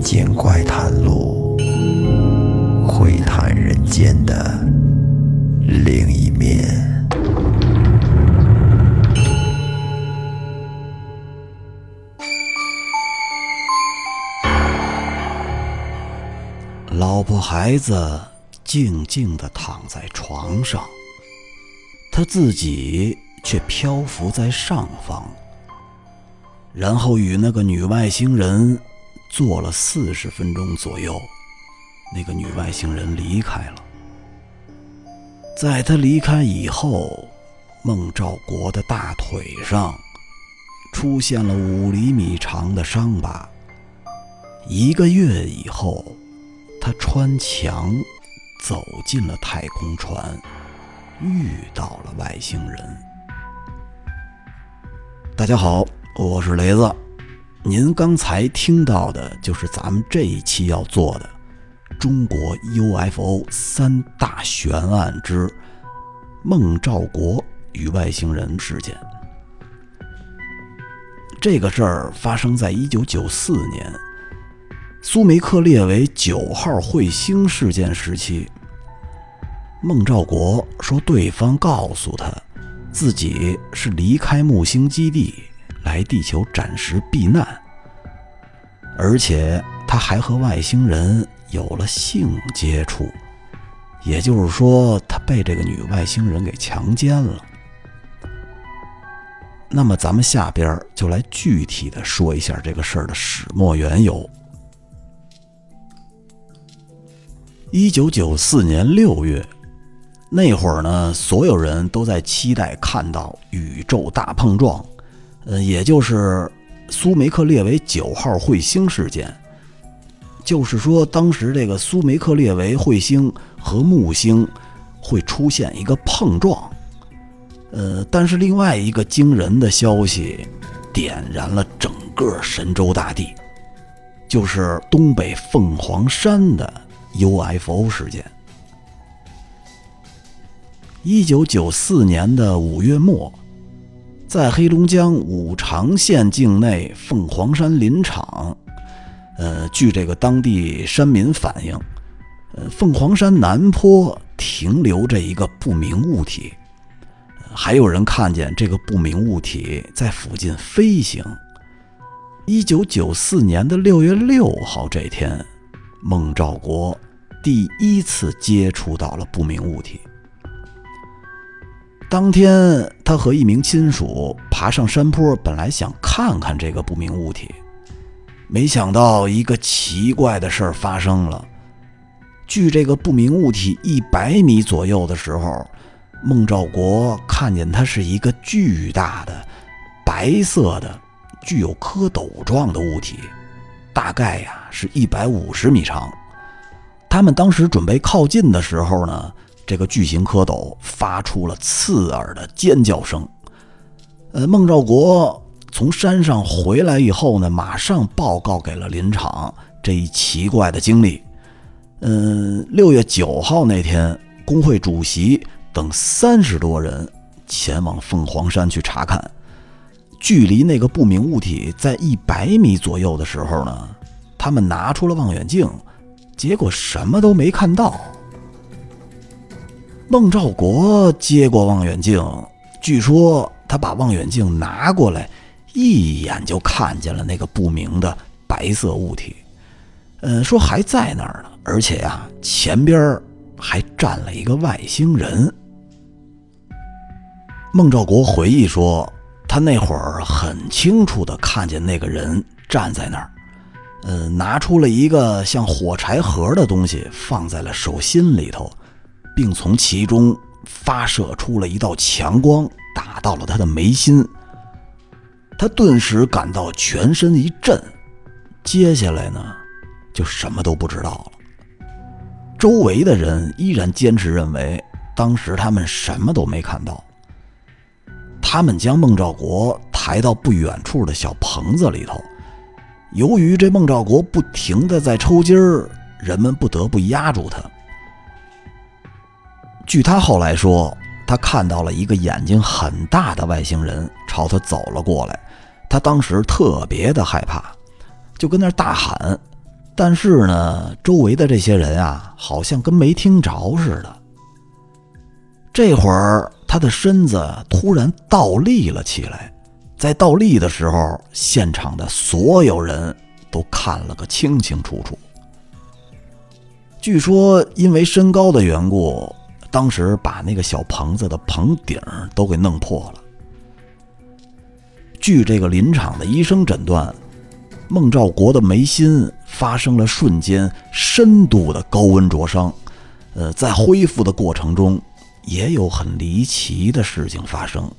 民间怪谈录，会谈人间的另一面。老婆孩子静静地躺在床上，他自己却漂浮在上方。然后与那个女外星人坐了四十分钟左右，那个女外星人离开了。在她离开以后，孟兆国的大腿上出现了五厘米长的伤疤。一个月以后，他穿墙走进了太空船，遇到了外星人。大家好。我是雷子，您刚才听到的就是咱们这一期要做的中国 UFO 三大悬案之孟兆国与外星人事件。这个事儿发生在一九九四年，苏梅克列为九号彗星事件时期。孟兆国说，对方告诉他，自己是离开木星基地。来地球暂时避难，而且他还和外星人有了性接触，也就是说，他被这个女外星人给强奸了。那么，咱们下边就来具体的说一下这个事儿的始末缘由。一九九四年六月，那会儿呢，所有人都在期待看到宇宙大碰撞。呃，也就是苏梅克列维九号彗星事件，就是说，当时这个苏梅克列维彗星和木星会出现一个碰撞。呃，但是另外一个惊人的消息点燃了整个神州大地，就是东北凤凰山的 UFO 事件。一九九四年的五月末。在黑龙江五常县境内凤凰山林场，呃，据这个当地山民反映，呃，凤凰山南坡停留着一个不明物体，还有人看见这个不明物体在附近飞行。一九九四年的六月六号这天，孟兆国第一次接触到了不明物体。当天，他和一名亲属爬上山坡，本来想看看这个不明物体，没想到一个奇怪的事儿发生了。距这个不明物体一百米左右的时候，孟兆国看见它是一个巨大的、白色的、具有蝌蚪状的物体，大概呀是一百五十米长。他们当时准备靠近的时候呢。这个巨型蝌蚪发出了刺耳的尖叫声。呃，孟兆国从山上回来以后呢，马上报告给了林场这一奇怪的经历。嗯，六月九号那天，工会主席等三十多人前往凤凰山去查看。距离那个不明物体在一百米左右的时候呢，他们拿出了望远镜，结果什么都没看到。孟兆国接过望远镜，据说他把望远镜拿过来，一眼就看见了那个不明的白色物体。嗯，说还在那儿呢，而且呀，前边还站了一个外星人。孟兆国回忆说，他那会儿很清楚的看见那个人站在那儿，嗯，拿出了一个像火柴盒的东西，放在了手心里头。并从其中发射出了一道强光，打到了他的眉心。他顿时感到全身一震，接下来呢，就什么都不知道了。周围的人依然坚持认为，当时他们什么都没看到。他们将孟兆国抬到不远处的小棚子里头，由于这孟兆国不停的在抽筋儿，人们不得不压住他。据他后来说，他看到了一个眼睛很大的外星人朝他走了过来，他当时特别的害怕，就跟那大喊：“但是呢，周围的这些人啊，好像跟没听着似的。这会儿，他的身子突然倒立了起来，在倒立的时候，现场的所有人都看了个清清楚楚。据说，因为身高的缘故，当时把那个小棚子的棚顶都给弄破了。据这个林场的医生诊断，孟兆国的眉心发生了瞬间深度的高温灼伤，呃，在恢复的过程中，也有很离奇的事情发生。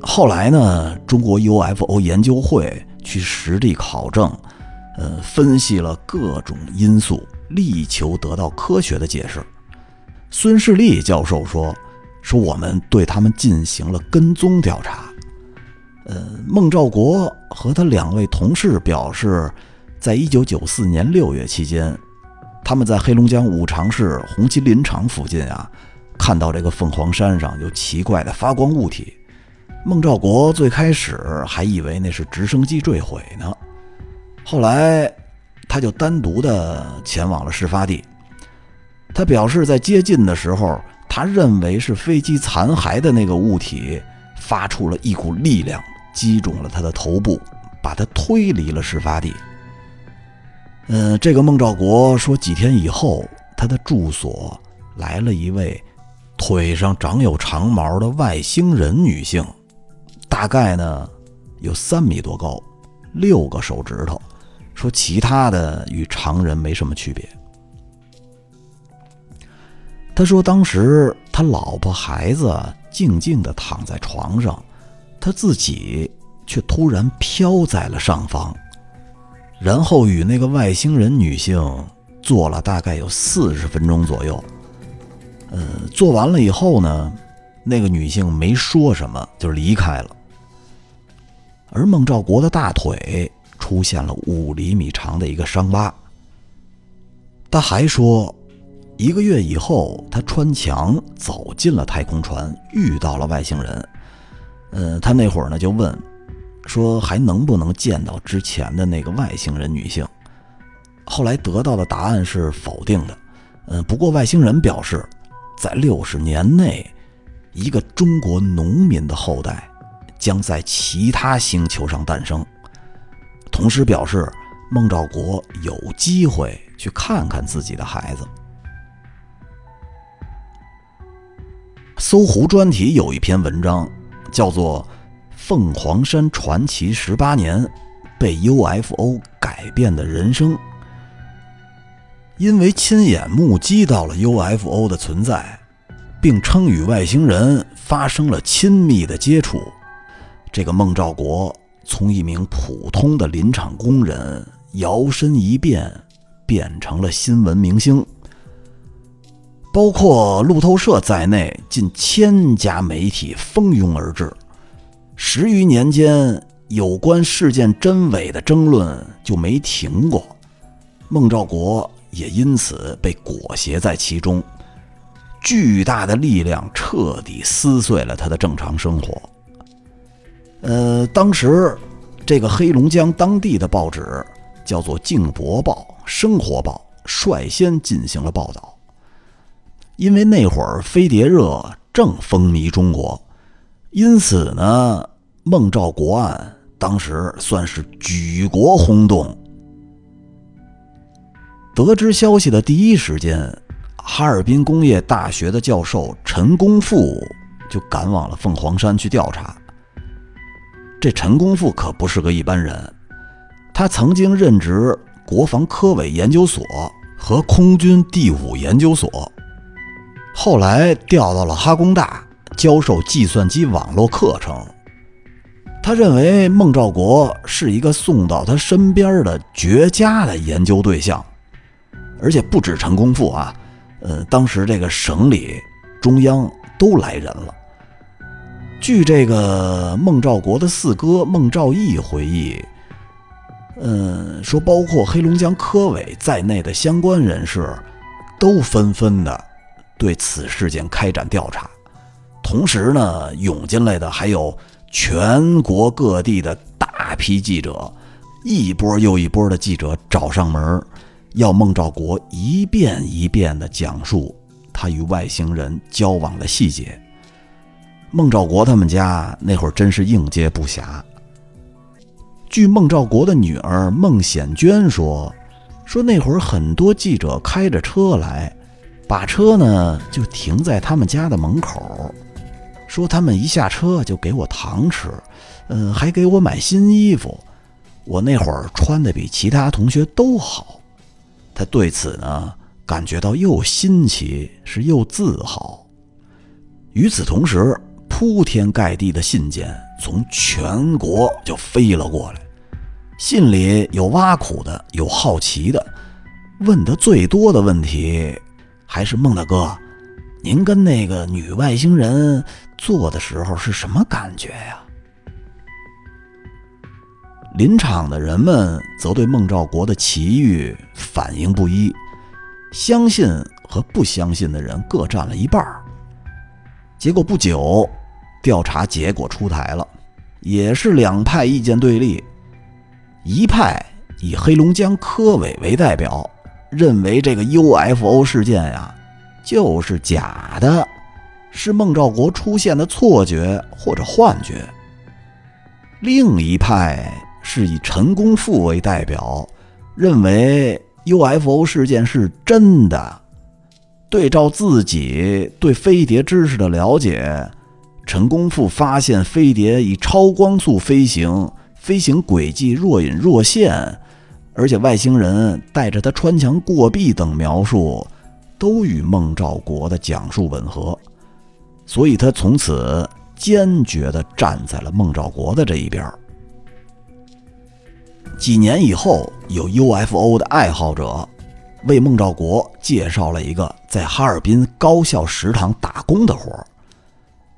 后来呢，中国 UFO 研究会去实地考证。呃，分析了各种因素，力求得到科学的解释。孙世立教授说：“说我们对他们进行了跟踪调查。呃，孟兆国和他两位同事表示，在一九九四年六月期间，他们在黑龙江五常市红旗林场附近啊，看到这个凤凰山上有奇怪的发光物体。孟兆国最开始还以为那是直升机坠毁呢。”后来，他就单独的前往了事发地。他表示，在接近的时候，他认为是飞机残骸的那个物体发出了一股力量，击中了他的头部，把他推离了事发地。嗯，这个孟兆国说，几天以后，他的住所来了一位腿上长有长毛的外星人女性，大概呢有三米多高，六个手指头。说其他的与常人没什么区别。他说，当时他老婆孩子静静的躺在床上，他自己却突然飘在了上方，然后与那个外星人女性做了大概有四十分钟左右。呃，做完了以后呢，那个女性没说什么就离开了，而孟兆国的大腿。出现了五厘米长的一个伤疤。他还说，一个月以后，他穿墙走进了太空船，遇到了外星人。呃，他那会儿呢就问，说还能不能见到之前的那个外星人女性？后来得到的答案是否定的。嗯，不过外星人表示，在六十年内，一个中国农民的后代将在其他星球上诞生。同时表示，孟兆国有机会去看看自己的孩子。搜狐专题有一篇文章，叫做《凤凰山传奇十八年：被 UFO 改变的人生》。因为亲眼目击到了 UFO 的存在，并称与外星人发生了亲密的接触，这个孟兆国。从一名普通的林场工人摇身一变，变成了新闻明星。包括路透社在内，近千家媒体蜂拥而至。十余年间，有关事件真伪的争论就没停过。孟兆国也因此被裹挟在其中。巨大的力量彻底撕碎了他的正常生活。呃，当时这个黑龙江当地的报纸叫做《静博报》《生活报》，率先进行了报道。因为那会儿飞碟热正风靡中国，因此呢，孟兆国案当时算是举国轰动。得知消息的第一时间，哈尔滨工业大学的教授陈功富就赶往了凤凰山去调查。这陈功富可不是个一般人，他曾经任职国防科委研究所和空军第五研究所，后来调到了哈工大教授计算机网络课程。他认为孟兆国是一个送到他身边的绝佳的研究对象，而且不止陈功富啊，呃，当时这个省里、中央都来人了。据这个孟兆国的四哥孟兆义回忆，嗯，说包括黑龙江科委在内的相关人士，都纷纷的对此事件开展调查。同时呢，涌进来的还有全国各地的大批记者，一波又一波的记者找上门，要孟兆国一遍一遍的讲述他与外星人交往的细节。孟兆国他们家那会儿真是应接不暇。据孟兆国的女儿孟显娟说，说那会儿很多记者开着车来，把车呢就停在他们家的门口，说他们一下车就给我糖吃，嗯，还给我买新衣服。我那会儿穿的比其他同学都好，他对此呢感觉到又新奇是又自豪。与此同时，铺天盖地的信件从全国就飞了过来，信里有挖苦的，有好奇的，问的最多的问题还是孟大哥，您跟那个女外星人做的时候是什么感觉呀？林场的人们则对孟兆国的奇遇反应不一，相信和不相信的人各占了一半儿。结果不久，调查结果出台了，也是两派意见对立。一派以黑龙江科委为代表，认为这个 UFO 事件呀就是假的，是孟兆国出现的错觉或者幻觉。另一派。是以陈功富为代表，认为 UFO 事件是真的。对照自己对飞碟知识的了解，陈功富发现飞碟以超光速飞行，飞行轨迹若隐若现，而且外星人带着他穿墙过壁等描述，都与孟兆国的讲述吻合，所以他从此坚决地站在了孟兆国的这一边。几年以后，有 UFO 的爱好者为孟兆国介绍了一个在哈尔滨高校食堂打工的活儿。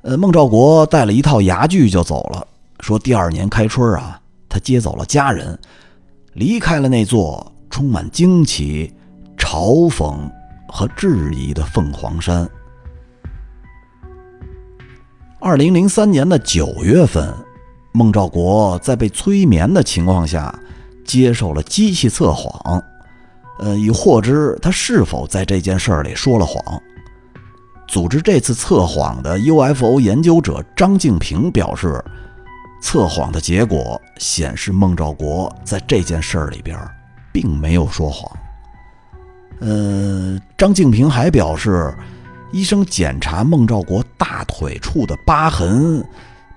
呃，孟兆国带了一套牙具就走了，说第二年开春啊，他接走了家人，离开了那座充满惊奇、嘲讽和质疑的凤凰山。二零零三年的九月份，孟兆国在被催眠的情况下。接受了机器测谎，呃，以获知他是否在这件事里说了谎。组织这次测谎的 UFO 研究者张静平表示，测谎的结果显示孟兆国在这件事儿里边并没有说谎。呃，张静平还表示，医生检查孟兆国大腿处的疤痕，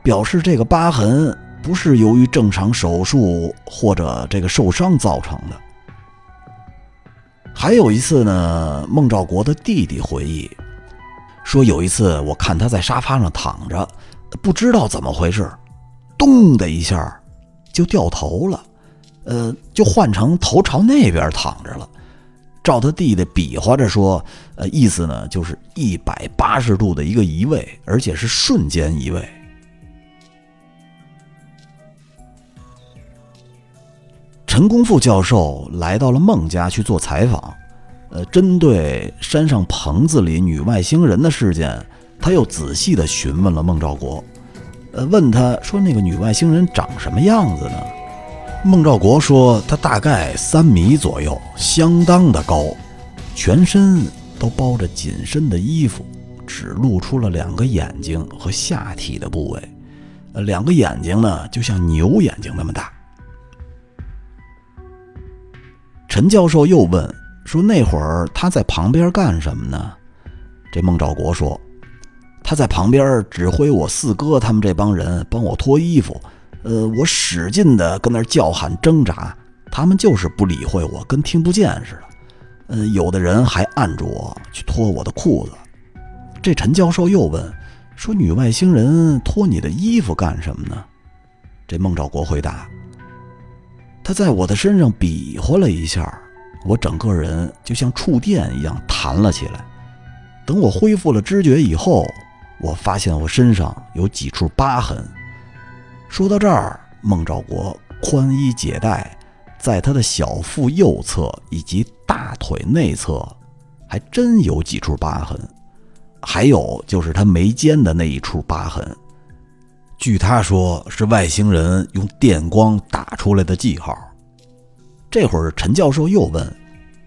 表示这个疤痕。不是由于正常手术或者这个受伤造成的。还有一次呢，孟兆国的弟弟回忆说，有一次我看他在沙发上躺着，不知道怎么回事，咚的一下就掉头了，呃，就换成头朝那边躺着了。照他弟弟比划着说，呃，意思呢就是一百八十度的一个移位，而且是瞬间移位。陈功富教授来到了孟家去做采访，呃，针对山上棚子里女外星人的事件，他又仔细地询问了孟兆国，呃，问他说那个女外星人长什么样子呢？孟兆国说她大概三米左右，相当的高，全身都包着紧身的衣服，只露出了两个眼睛和下体的部位，呃，两个眼睛呢就像牛眼睛那么大。陈教授又问说：“那会儿他在旁边干什么呢？”这孟兆国说：“他在旁边指挥我四哥他们这帮人帮我脱衣服，呃，我使劲的跟那叫喊挣扎，他们就是不理会我，跟听不见似的。呃，有的人还按住我去脱我的裤子。”这陈教授又问说：“女外星人脱你的衣服干什么呢？”这孟兆国回答。他在我的身上比划了一下，我整个人就像触电一样弹了起来。等我恢复了知觉以后，我发现我身上有几处疤痕。说到这儿，孟兆国宽衣解带，在他的小腹右侧以及大腿内侧，还真有几处疤痕。还有就是他眉间的那一处疤痕。据他说，是外星人用电光打出来的记号，这会儿陈教授又问：“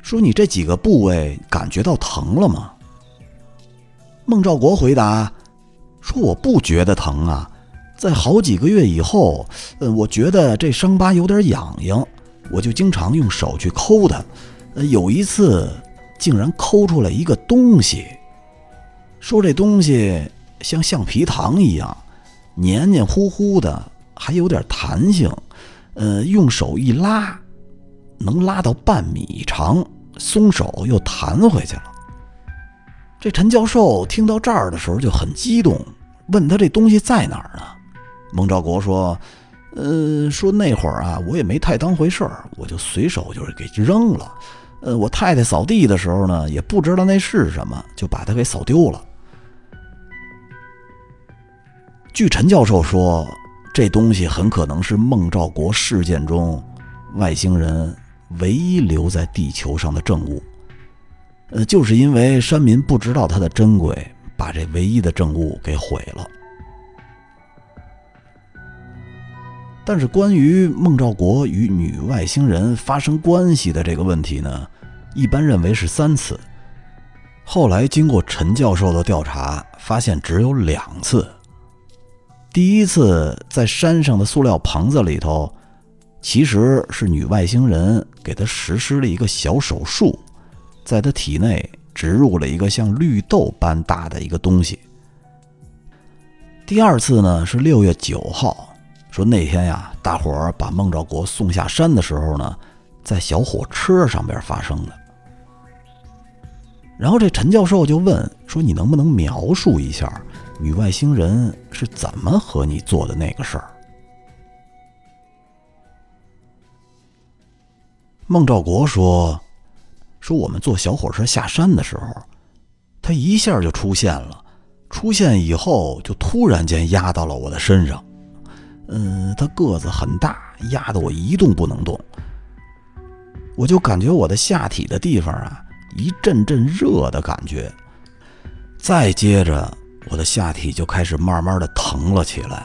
说你这几个部位感觉到疼了吗？”孟兆国回答：“说我不觉得疼啊，在好几个月以后，呃，我觉得这伤疤有点痒痒，我就经常用手去抠它。呃，有一次竟然抠出来一个东西，说这东西像橡皮糖一样，黏黏糊糊的，还有点弹性。呃，用手一拉，能拉到半米长，松手又弹回去了。”这陈教授听到这儿的时候就很激动，问他这东西在哪儿呢？孟兆国说：“呃，说那会儿啊，我也没太当回事儿，我就随手就是给扔了。呃，我太太扫地的时候呢，也不知道那是什么，就把它给扫丢了。”据陈教授说，这东西很可能是孟兆国事件中外星人唯一留在地球上的证物。呃，就是因为山民不知道它的珍贵，把这唯一的证物给毁了。但是，关于孟兆国与女外星人发生关系的这个问题呢，一般认为是三次。后来经过陈教授的调查，发现只有两次。第一次在山上的塑料棚子里头，其实是女外星人给他实施了一个小手术。在他体内植入了一个像绿豆般大的一个东西。第二次呢是六月九号，说那天呀，大伙儿把孟兆国送下山的时候呢，在小火车上边发生的。然后这陈教授就问说：“你能不能描述一下女外星人是怎么和你做的那个事儿？”孟兆国说。说我们坐小火车下山的时候，他一下就出现了。出现以后，就突然间压到了我的身上。嗯，他个子很大，压得我一动不能动。我就感觉我的下体的地方啊，一阵阵热的感觉。再接着，我的下体就开始慢慢的疼了起来。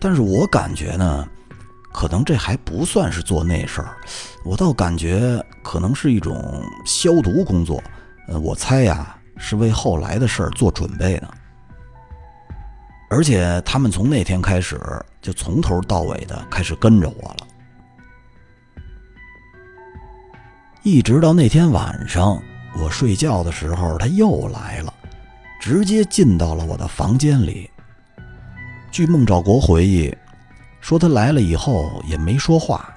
但是我感觉呢。可能这还不算是做那事儿，我倒感觉可能是一种消毒工作。呃，我猜呀，是为后来的事儿做准备呢。而且他们从那天开始就从头到尾的开始跟着我了，一直到那天晚上我睡觉的时候，他又来了，直接进到了我的房间里。据孟兆国回忆。说他来了以后也没说话，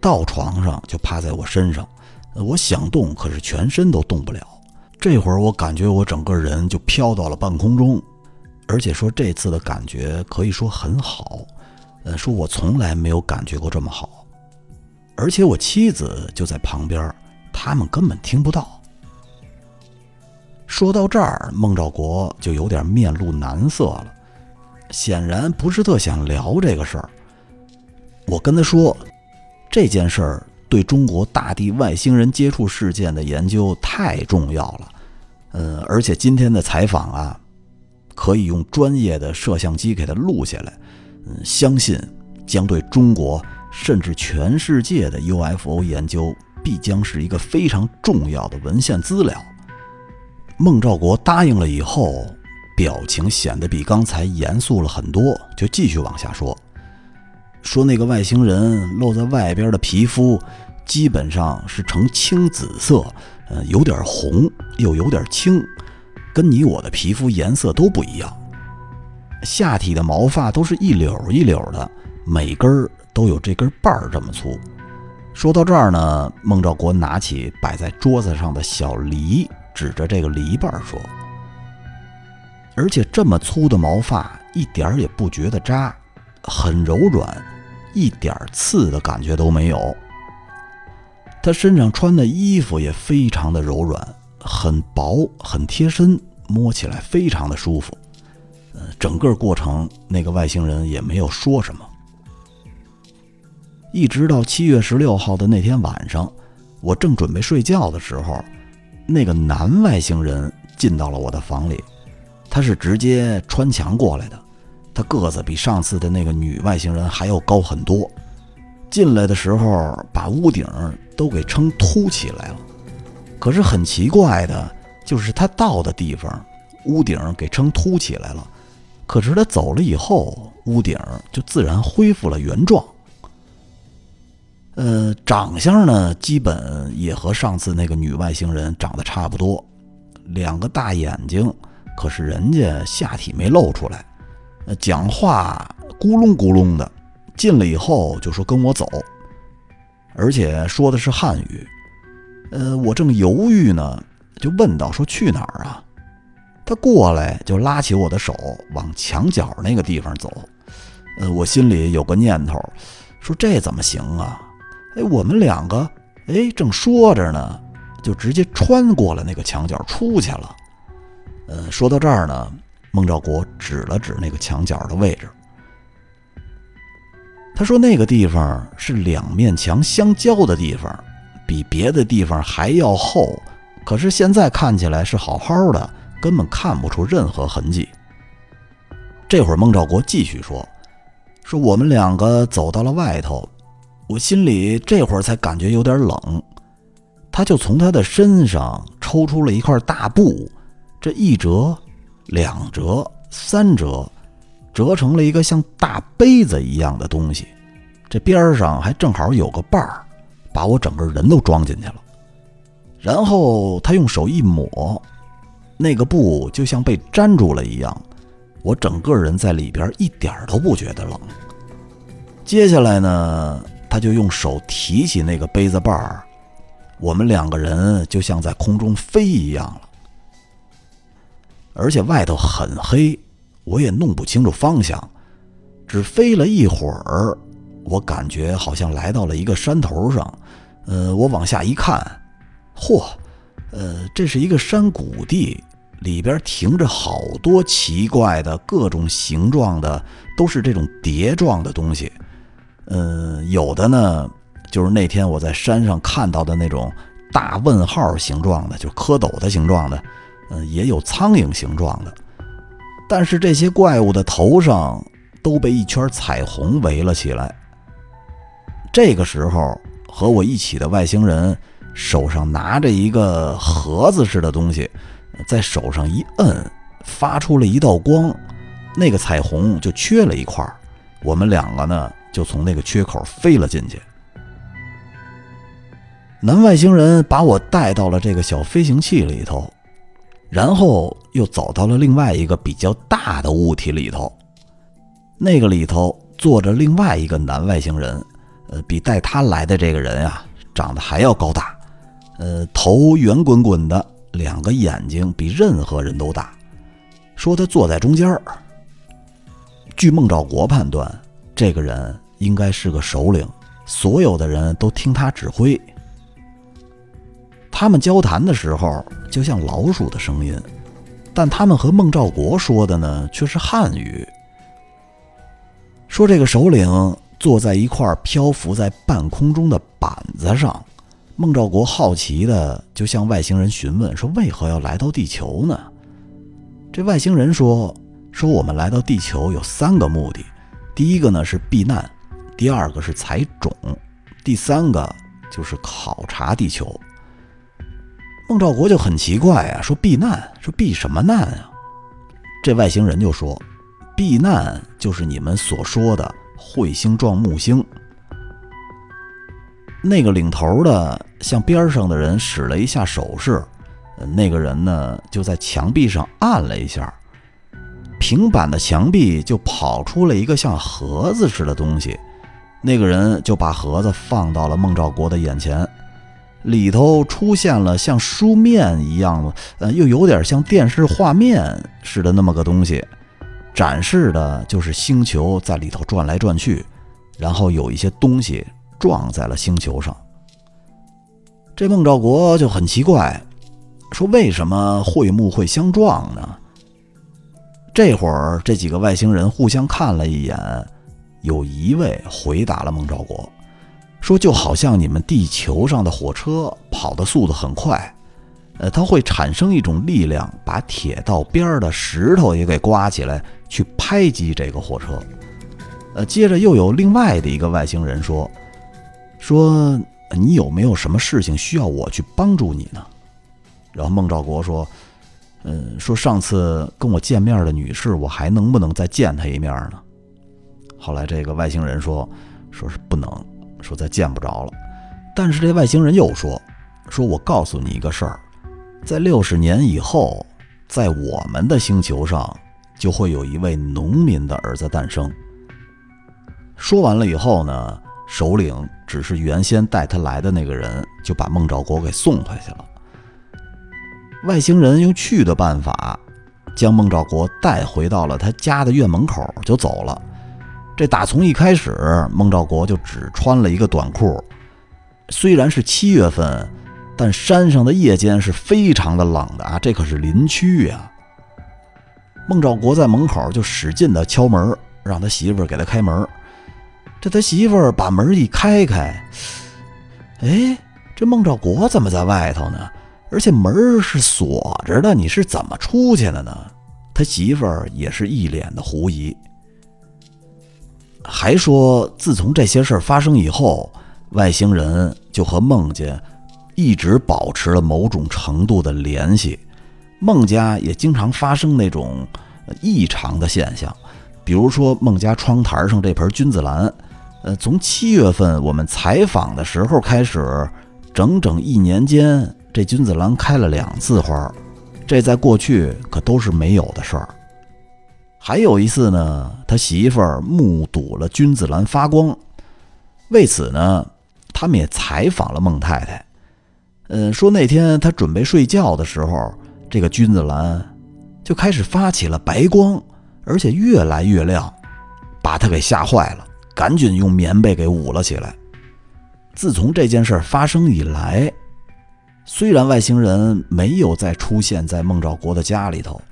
到床上就趴在我身上，我想动，可是全身都动不了。这会儿我感觉我整个人就飘到了半空中，而且说这次的感觉可以说很好，呃，说我从来没有感觉过这么好。而且我妻子就在旁边，他们根本听不到。说到这儿，孟兆国就有点面露难色了。显然不是特想聊这个事儿。我跟他说，这件事儿对中国大地外星人接触事件的研究太重要了。嗯，而且今天的采访啊，可以用专业的摄像机给它录下来。嗯，相信将对中国甚至全世界的 UFO 研究必将是一个非常重要的文献资料。孟兆国答应了以后。表情显得比刚才严肃了很多，就继续往下说：“说那个外星人露在外边的皮肤，基本上是呈青紫色，呃，有点红，又有点青，跟你我的皮肤颜色都不一样。下体的毛发都是一绺一绺的，每根儿都有这根瓣儿这么粗。”说到这儿呢，孟兆国拿起摆在桌子上的小梨，指着这个梨瓣说。而且这么粗的毛发一点儿也不觉得扎，很柔软，一点刺的感觉都没有。他身上穿的衣服也非常的柔软，很薄，很贴身，摸起来非常的舒服。呃，整个过程那个外星人也没有说什么。一直到七月十六号的那天晚上，我正准备睡觉的时候，那个男外星人进到了我的房里。他是直接穿墙过来的，他个子比上次的那个女外星人还要高很多。进来的时候把屋顶都给撑凸起来了。可是很奇怪的，就是他到的地方，屋顶给撑凸起来了，可是他走了以后，屋顶就自然恢复了原状。呃，长相呢，基本也和上次那个女外星人长得差不多，两个大眼睛，可是人家下体没露出来。呃，讲话咕隆咕隆的，进来以后就说跟我走，而且说的是汉语。呃，我正犹豫呢，就问道：“说去哪儿啊？”他过来就拉起我的手往墙角那个地方走。呃，我心里有个念头，说这怎么行啊？哎，我们两个哎正说着呢，就直接穿过了那个墙角出去了。呃，说到这儿呢，孟兆国指了指那个墙角的位置，他说那个地方是两面墙相交的地方。比别的地方还要厚，可是现在看起来是好好的，根本看不出任何痕迹。这会儿孟兆国继续说：“说我们两个走到了外头，我心里这会儿才感觉有点冷。他就从他的身上抽出了一块大布，这一折、两折、三折，折成了一个像大杯子一样的东西，这边上还正好有个把儿。”把我整个人都装进去了，然后他用手一抹，那个布就像被粘住了一样，我整个人在里边一点都不觉得冷。接下来呢，他就用手提起那个杯子把儿，我们两个人就像在空中飞一样了，而且外头很黑，我也弄不清楚方向，只飞了一会儿。我感觉好像来到了一个山头上，呃，我往下一看，嚯，呃，这是一个山谷地，里边停着好多奇怪的各种形状的，都是这种碟状的东西，嗯，有的呢，就是那天我在山上看到的那种大问号形状的，就蝌蚪的形状的，嗯，也有苍蝇形状的，但是这些怪物的头上都被一圈彩虹围了起来。这个时候，和我一起的外星人手上拿着一个盒子似的东西，在手上一摁，发出了一道光，那个彩虹就缺了一块我们两个呢，就从那个缺口飞了进去。男外星人把我带到了这个小飞行器里头，然后又走到了另外一个比较大的物体里头，那个里头坐着另外一个男外星人。呃，比带他来的这个人呀，长得还要高大，呃，头圆滚滚的，两个眼睛比任何人都大。说他坐在中间儿。据孟兆国判断，这个人应该是个首领，所有的人都听他指挥。他们交谈的时候就像老鼠的声音，但他们和孟兆国说的呢却是汉语。说这个首领。坐在一块漂浮在半空中的板子上，孟兆国好奇的就向外星人询问说：“为何要来到地球呢？”这外星人说：“说我们来到地球有三个目的，第一个呢是避难，第二个是采种，第三个就是考察地球。”孟兆国就很奇怪啊，说：“避难？说避什么难啊？”这外星人就说：“避难就是你们所说的。”彗星撞木星，那个领头的向边上的人使了一下手势，那个人呢就在墙壁上按了一下，平板的墙壁就跑出了一个像盒子似的东西，那个人就把盒子放到了孟兆国的眼前，里头出现了像书面一样的，呃，又有点像电视画面似的那么个东西。展示的就是星球在里头转来转去，然后有一些东西撞在了星球上。这孟兆国就很奇怪，说：“为什么会木会相撞呢？”这会儿，这几个外星人互相看了一眼，有一位回答了孟兆国，说：“就好像你们地球上的火车跑的速度很快。”呃，它会产生一种力量，把铁道边儿的石头也给刮起来，去拍击这个火车。呃，接着又有另外的一个外星人说，说你有没有什么事情需要我去帮助你呢？然后孟兆国说，嗯，说上次跟我见面的女士，我还能不能再见她一面呢？后来这个外星人说，说是不能，说再见不着了。但是这外星人又说，说我告诉你一个事儿，在六十年以后，在我们的星球上就会有一位农民的儿子诞生。说完了以后呢，首领只是原先带他来的那个人，就把孟兆国给送回去了。外星人用去的办法，将孟兆国带回到了他家的院门口，就走了。这打从一开始，孟兆国就只穿了一个短裤。虽然是七月份，但山上的夜间是非常的冷的啊！这可是林区呀。孟兆国在门口就使劲的敲门，让他媳妇儿给他开门。这他媳妇儿把门一开开，哎，这孟兆国怎么在外头呢？而且门是锁着的，你是怎么出去的呢？他媳妇儿也是一脸的狐疑。还说，自从这些事儿发生以后，外星人就和孟家一直保持了某种程度的联系。孟家也经常发生那种异常的现象，比如说孟家窗台上这盆君子兰，呃，从七月份我们采访的时候开始，整整一年间，这君子兰开了两次花，这在过去可都是没有的事儿。还有一次呢，他媳妇儿目睹了君子兰发光，为此呢，他们也采访了孟太太。嗯，说那天他准备睡觉的时候，这个君子兰就开始发起了白光，而且越来越亮，把他给吓坏了，赶紧用棉被给捂了起来。自从这件事发生以来，虽然外星人没有再出现在孟兆国的家里头。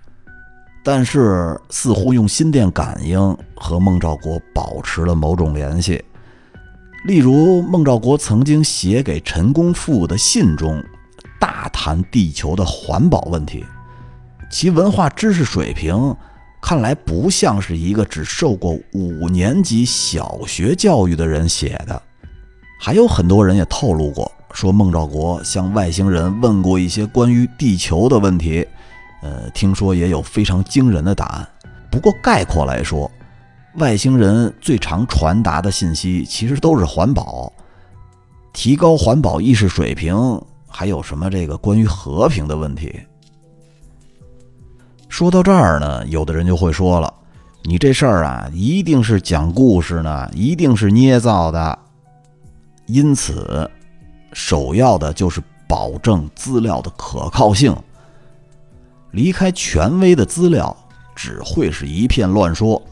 但是，似乎用心电感应和孟兆国保持了某种联系。例如，孟兆国曾经写给陈公富的信中，大谈地球的环保问题。其文化知识水平看来不像是一个只受过五年级小学教育的人写的。还有很多人也透露过，说孟兆国向外星人问过一些关于地球的问题。呃，听说也有非常惊人的答案。不过概括来说，外星人最常传达的信息其实都是环保，提高环保意识水平，还有什么这个关于和平的问题。说到这儿呢，有的人就会说了：“你这事儿啊，一定是讲故事呢，一定是捏造的。”因此，首要的就是保证资料的可靠性。离开权威的资料，只会是一片乱说，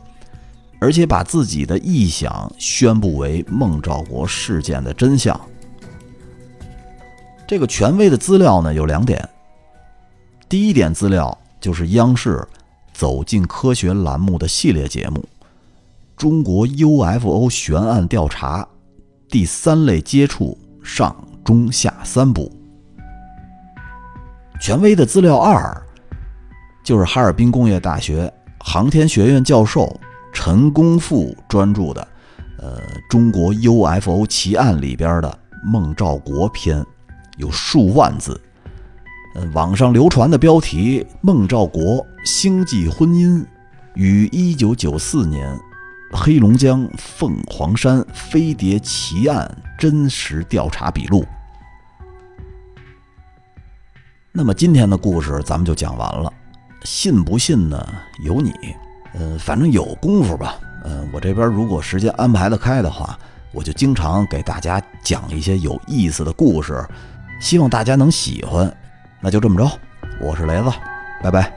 而且把自己的臆想宣布为孟兆国事件的真相。这个权威的资料呢，有两点。第一点资料就是央视《走进科学》栏目的系列节目《中国 UFO 悬案调查》第三类接触上中下三部。权威的资料二。就是哈尔滨工业大学航天学院教授陈功富专注的，呃，《中国 UFO 奇案》里边的孟兆国篇，有数万字。呃，网上流传的标题“孟兆国星际婚姻与1994年黑龙江凤凰山飞碟奇案真实调查笔录”。那么今天的故事咱们就讲完了。信不信呢？由你。嗯，反正有功夫吧。嗯，我这边如果时间安排得开的话，我就经常给大家讲一些有意思的故事，希望大家能喜欢。那就这么着，我是雷子，拜拜。